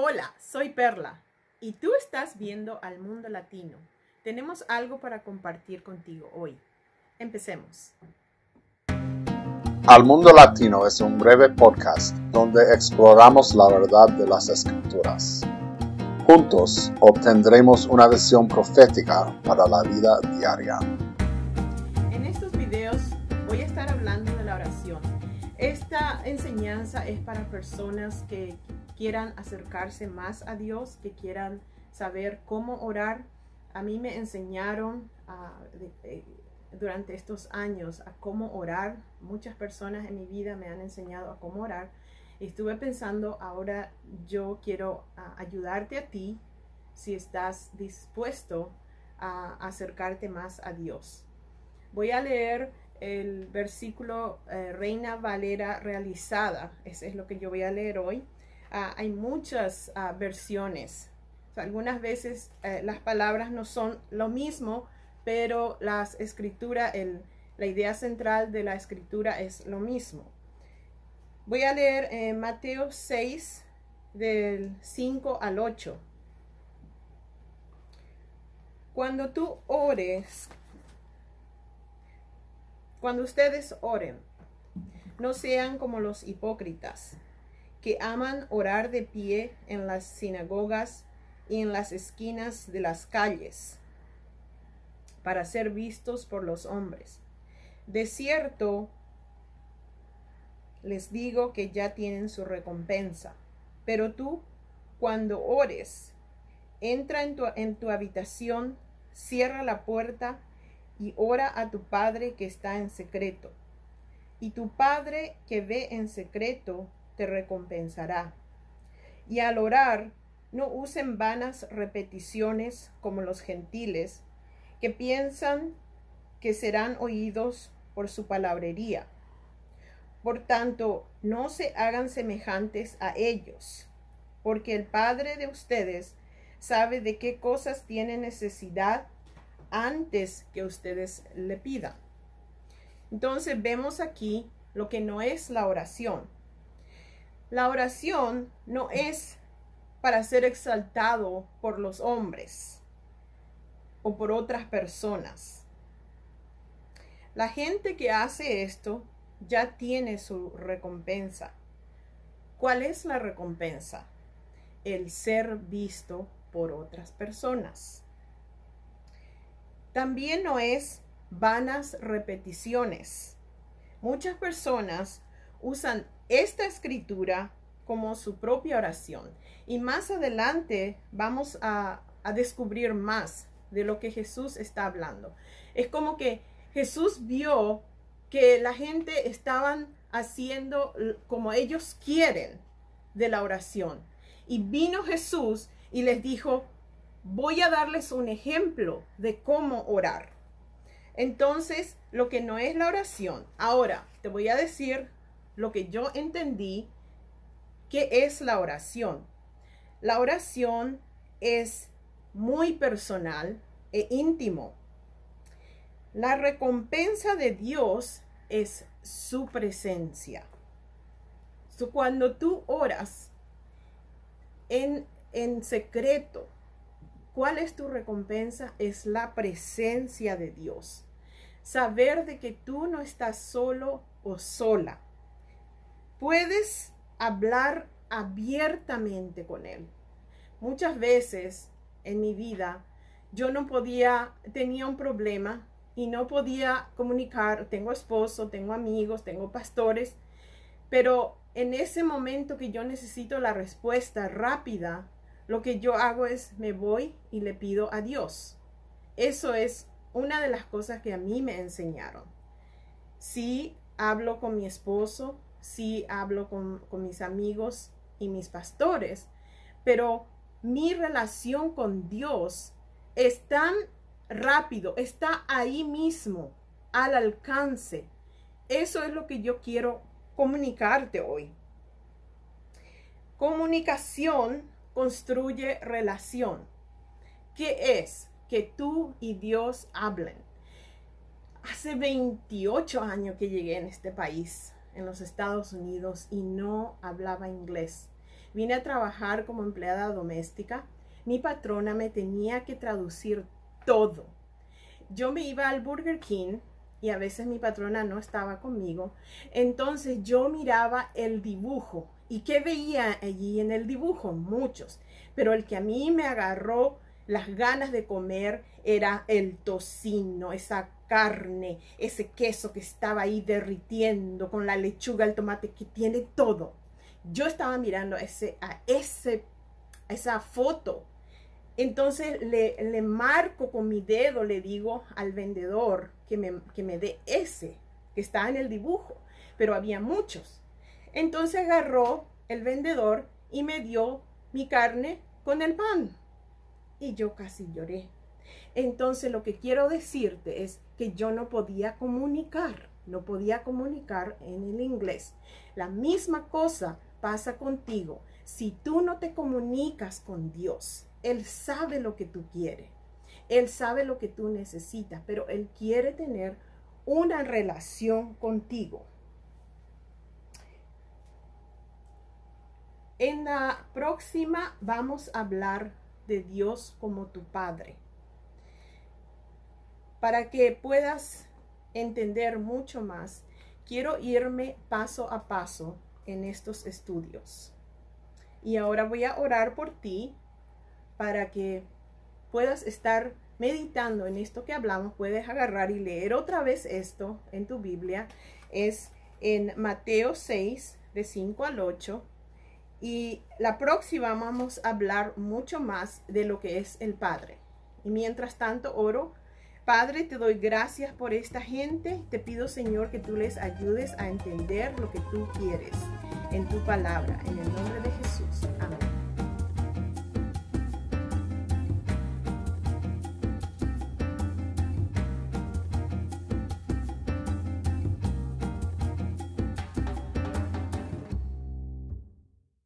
Hola, soy Perla y tú estás viendo al mundo latino. Tenemos algo para compartir contigo hoy. Empecemos. Al Mundo Latino es un breve podcast donde exploramos la verdad de las escrituras. Juntos obtendremos una visión profética para la vida diaria. En estos videos voy a estar hablando de la oración. Esta enseñanza es para personas que quieran acercarse más a Dios, que quieran saber cómo orar. A mí me enseñaron durante estos años a cómo orar. Muchas personas en mi vida me han enseñado a cómo orar. Estuve pensando, ahora yo quiero ayudarte a ti si estás dispuesto a acercarte más a Dios. Voy a leer el versículo eh, Reina Valera realizada. Ese es lo que yo voy a leer hoy. Ah, hay muchas ah, versiones. algunas veces eh, las palabras no son lo mismo, pero las escritura, la idea central de la escritura es lo mismo. Voy a leer eh, Mateo 6, del 5 al 8. Cuando tú ores, cuando ustedes oren, no sean como los hipócritas, que aman orar de pie en las sinagogas y en las esquinas de las calles para ser vistos por los hombres. De cierto, les digo que ya tienen su recompensa. Pero tú, cuando ores, entra en tu, en tu habitación, cierra la puerta y ora a tu Padre que está en secreto. Y tu Padre que ve en secreto te recompensará. Y al orar, no usen vanas repeticiones como los gentiles, que piensan que serán oídos por su palabrería. Por tanto, no se hagan semejantes a ellos, porque el Padre de ustedes sabe de qué cosas tiene necesidad antes que ustedes le pidan. Entonces vemos aquí lo que no es la oración. La oración no es para ser exaltado por los hombres o por otras personas. La gente que hace esto ya tiene su recompensa. ¿Cuál es la recompensa? El ser visto por otras personas. También no es vanas repeticiones. Muchas personas usan esta escritura como su propia oración. Y más adelante vamos a, a descubrir más de lo que Jesús está hablando. Es como que Jesús vio que la gente estaban haciendo como ellos quieren de la oración. Y vino Jesús y les dijo, voy a darles un ejemplo de cómo orar. Entonces, lo que no es la oración. Ahora, te voy a decir lo que yo entendí que es la oración. La oración es muy personal e íntimo. La recompensa de Dios es su presencia. cuando tú oras en, en secreto, ¿cuál es tu recompensa? Es la presencia de Dios. Saber de que tú no estás solo o sola. Puedes hablar abiertamente con Él. Muchas veces en mi vida yo no podía, tenía un problema y no podía comunicar, tengo esposo, tengo amigos, tengo pastores, pero en ese momento que yo necesito la respuesta rápida, lo que yo hago es me voy y le pido a Dios. Eso es una de las cosas que a mí me enseñaron. Sí hablo con mi esposo, sí hablo con, con mis amigos y mis pastores, pero mi relación con Dios es tan rápido, está ahí mismo, al alcance. Eso es lo que yo quiero comunicarte hoy. Comunicación construye relación. ¿Qué es? Que tú y Dios hablen. Hace 28 años que llegué en este país, en los Estados Unidos, y no hablaba inglés. vine a trabajar como empleada doméstica, mi patrona me tenía que traducir todo. Yo me iba al Burger King y a veces mi patrona no estaba conmigo. Entonces yo miraba el dibujo. ¿Y qué veía allí en el dibujo? Muchos. Pero el que a mí me agarró las ganas de comer era el tocino, esa carne, ese queso que estaba ahí derritiendo con la lechuga, el tomate, que tiene todo. Yo estaba mirando ese, a ese, esa foto. Entonces le, le marco con mi dedo, le digo al vendedor que me, que me dé ese que está en el dibujo, pero había muchos. Entonces agarró el vendedor y me dio mi carne con el pan. Y yo casi lloré. Entonces lo que quiero decirte es que yo no podía comunicar, no podía comunicar en el inglés. La misma cosa pasa contigo. Si tú no te comunicas con Dios, Él sabe lo que tú quieres. Él sabe lo que tú necesitas, pero Él quiere tener una relación contigo. En la próxima vamos a hablar de Dios como tu Padre. Para que puedas entender mucho más, quiero irme paso a paso en estos estudios. Y ahora voy a orar por ti para que puedas estar meditando en esto que hablamos. Puedes agarrar y leer otra vez esto en tu Biblia. Es en Mateo 6, de 5 al 8. Y la próxima vamos a hablar mucho más de lo que es el Padre. Y mientras tanto, oro. Padre, te doy gracias por esta gente. Te pido, Señor, que tú les ayudes a entender lo que tú quieres en tu palabra. En el nombre de Jesús. Amén.